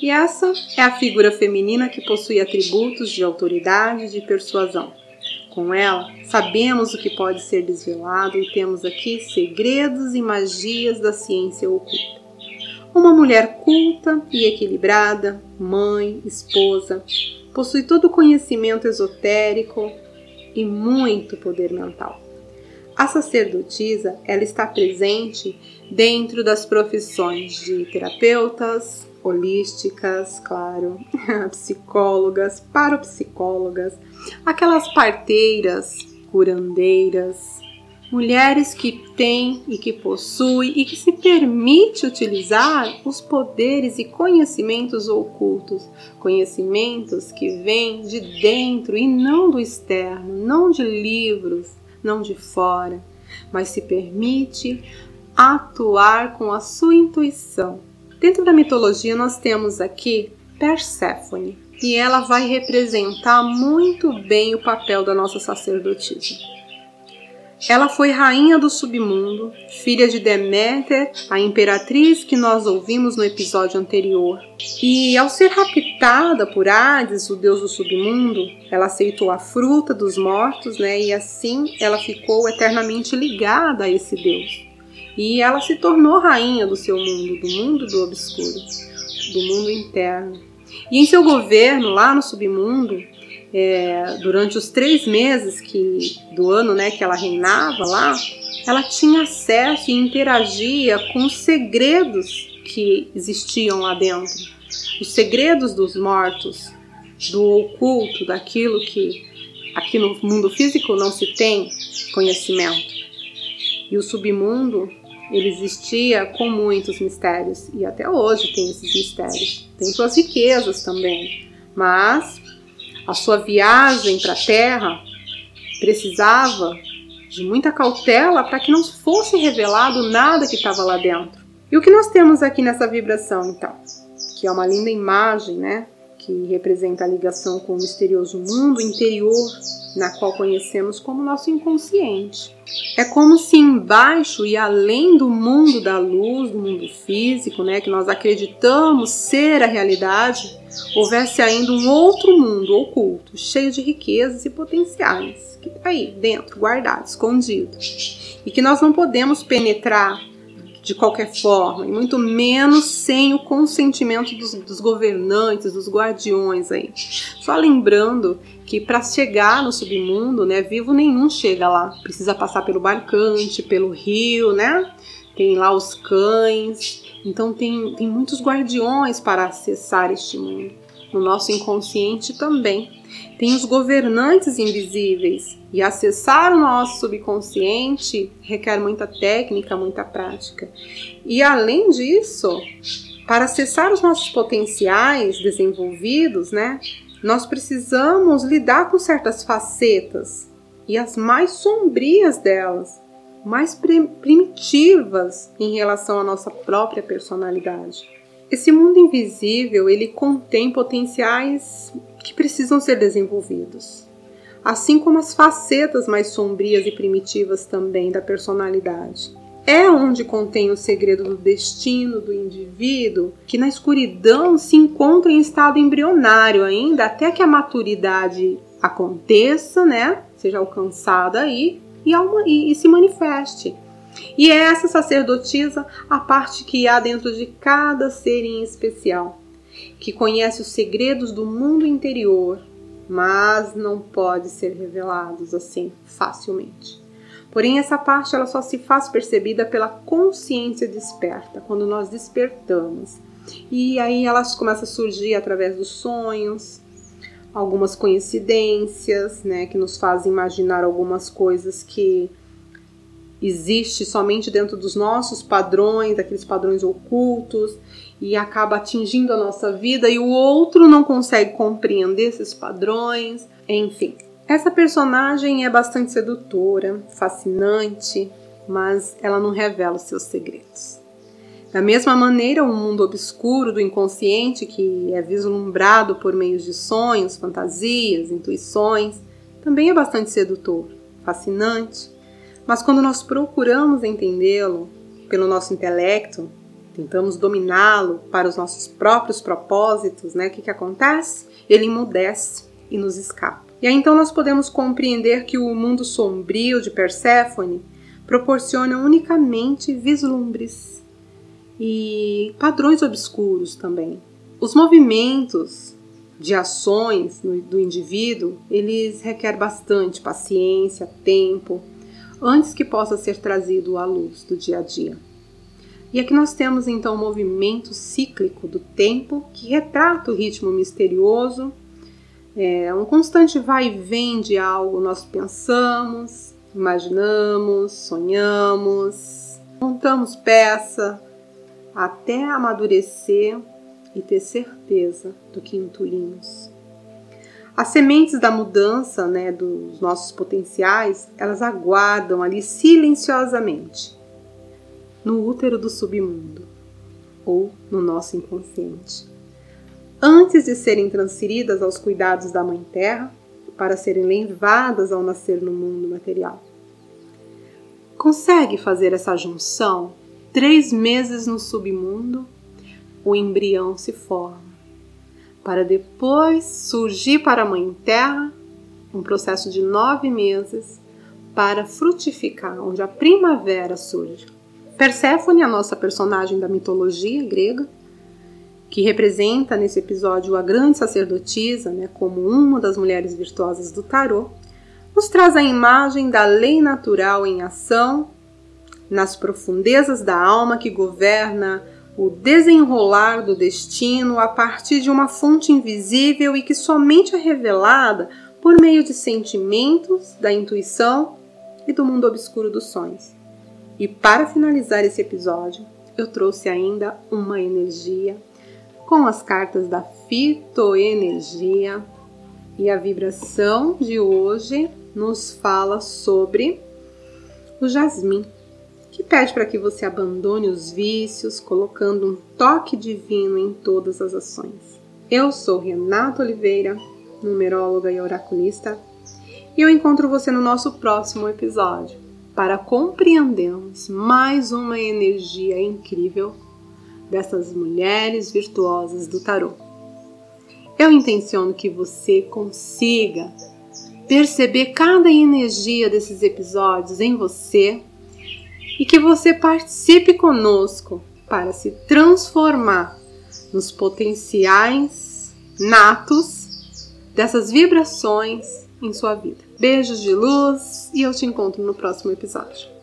E essa é a figura feminina que possui atributos de autoridade e de persuasão. Com ela, sabemos o que pode ser desvelado e temos aqui segredos e magias da ciência oculta. Uma mulher culta e equilibrada, mãe, esposa, possui todo o conhecimento esotérico e muito poder mental. A sacerdotisa, ela está presente dentro das profissões de terapeutas, holísticas, claro, psicólogas, parapsicólogas, aquelas parteiras, curandeiras, mulheres que têm e que possuem e que se permite utilizar os poderes e conhecimentos ocultos, conhecimentos que vêm de dentro e não do externo, não de livros, não de fora, mas se permite atuar com a sua intuição. Dentro da mitologia nós temos aqui Perséfone, e ela vai representar muito bem o papel da nossa sacerdotisa. Ela foi rainha do submundo, filha de Deméter, a imperatriz que nós ouvimos no episódio anterior. E ao ser raptada por Hades, o deus do submundo, ela aceitou a fruta dos mortos, né? E assim ela ficou eternamente ligada a esse deus. E ela se tornou rainha do seu mundo, do mundo do obscuro, do mundo interno. E em seu governo, lá no submundo, é, durante os três meses que, do ano né, que ela reinava lá, ela tinha acesso e interagia com os segredos que existiam lá dentro. Os segredos dos mortos, do oculto, daquilo que aqui no mundo físico não se tem conhecimento. E o submundo ele existia com muitos mistérios e até hoje tem esses mistérios. Tem suas riquezas também, mas a sua viagem para a Terra precisava de muita cautela para que não fosse revelado nada que estava lá dentro. E o que nós temos aqui nessa vibração, então? Que é uma linda imagem, né? Que representa a ligação com o misterioso mundo interior na qual conhecemos como nosso inconsciente. É como se embaixo e além do mundo da luz, do mundo físico, né, que nós acreditamos ser a realidade, houvesse ainda um outro mundo oculto, cheio de riquezas e potenciais, que está aí dentro, guardado, escondido, e que nós não podemos penetrar de qualquer forma, e muito menos sem o consentimento dos, dos governantes, dos guardiões aí. Só lembrando que para chegar no submundo, né, vivo nenhum chega lá. Precisa passar pelo barcante, pelo rio, né? Tem lá os cães. Então tem, tem muitos guardiões para acessar este mundo. No nosso inconsciente também. Tem os governantes invisíveis, e acessar o nosso subconsciente requer muita técnica, muita prática. E além disso, para acessar os nossos potenciais desenvolvidos, né, nós precisamos lidar com certas facetas e as mais sombrias delas, mais primitivas em relação à nossa própria personalidade. Esse mundo invisível, ele contém potenciais que precisam ser desenvolvidos assim como as facetas mais sombrias e primitivas também da personalidade. É onde contém o segredo do destino do indivíduo, que na escuridão se encontra em estado embrionário ainda, até que a maturidade aconteça, né? Seja alcançada aí e, e, e se manifeste. E é essa sacerdotisa a parte que há dentro de cada ser em especial, que conhece os segredos do mundo interior, mas não pode ser revelados assim facilmente. Porém, essa parte ela só se faz percebida pela consciência desperta, quando nós despertamos. E aí elas começam a surgir através dos sonhos, algumas coincidências, né, que nos fazem imaginar algumas coisas que existe somente dentro dos nossos padrões, daqueles padrões ocultos, e acaba atingindo a nossa vida e o outro não consegue compreender esses padrões, enfim. Essa personagem é bastante sedutora, fascinante, mas ela não revela os seus segredos. Da mesma maneira, o um mundo obscuro do inconsciente, que é vislumbrado por meio de sonhos, fantasias, intuições, também é bastante sedutor, fascinante, mas quando nós procuramos entendê-lo pelo nosso intelecto, tentamos dominá-lo para os nossos próprios propósitos, né? O que, que acontece? Ele emudece e nos escapa. E aí então nós podemos compreender que o mundo sombrio de Perséfone proporciona unicamente vislumbres e padrões obscuros também. Os movimentos de ações do indivíduo, eles requerem bastante paciência, tempo, antes que possa ser trazido à luz do dia a dia. E aqui nós temos então o movimento cíclico do tempo que retrata o ritmo misterioso, é um constante vai e vem de algo nós pensamos, imaginamos, sonhamos, montamos peça até amadurecer e ter certeza do que intuímos. As sementes da mudança, né, dos nossos potenciais, elas aguardam ali silenciosamente no útero do submundo ou no nosso inconsciente, antes de serem transferidas aos cuidados da Mãe Terra para serem levadas ao nascer no mundo material. Consegue fazer essa junção? Três meses no submundo, o embrião se forma para depois surgir para a Mãe Terra, um processo de nove meses para frutificar, onde a primavera surge. Perséfone, a nossa personagem da mitologia grega, que representa nesse episódio a grande sacerdotisa, né, como uma das mulheres virtuosas do tarô, nos traz a imagem da lei natural em ação, nas profundezas da alma que governa o desenrolar do destino a partir de uma fonte invisível e que somente é revelada por meio de sentimentos, da intuição e do mundo obscuro dos sonhos. E para finalizar esse episódio, eu trouxe ainda uma energia com as cartas da fitoenergia e a vibração de hoje nos fala sobre o jasmim que pede para que você abandone os vícios, colocando um toque divino em todas as ações. Eu sou Renata Oliveira, numeróloga e oraculista, e eu encontro você no nosso próximo episódio para compreendermos mais uma energia incrível dessas mulheres virtuosas do tarô. Eu intenciono que você consiga perceber cada energia desses episódios em você e que você participe conosco para se transformar nos potenciais natos dessas vibrações em sua vida. Beijos de luz e eu te encontro no próximo episódio.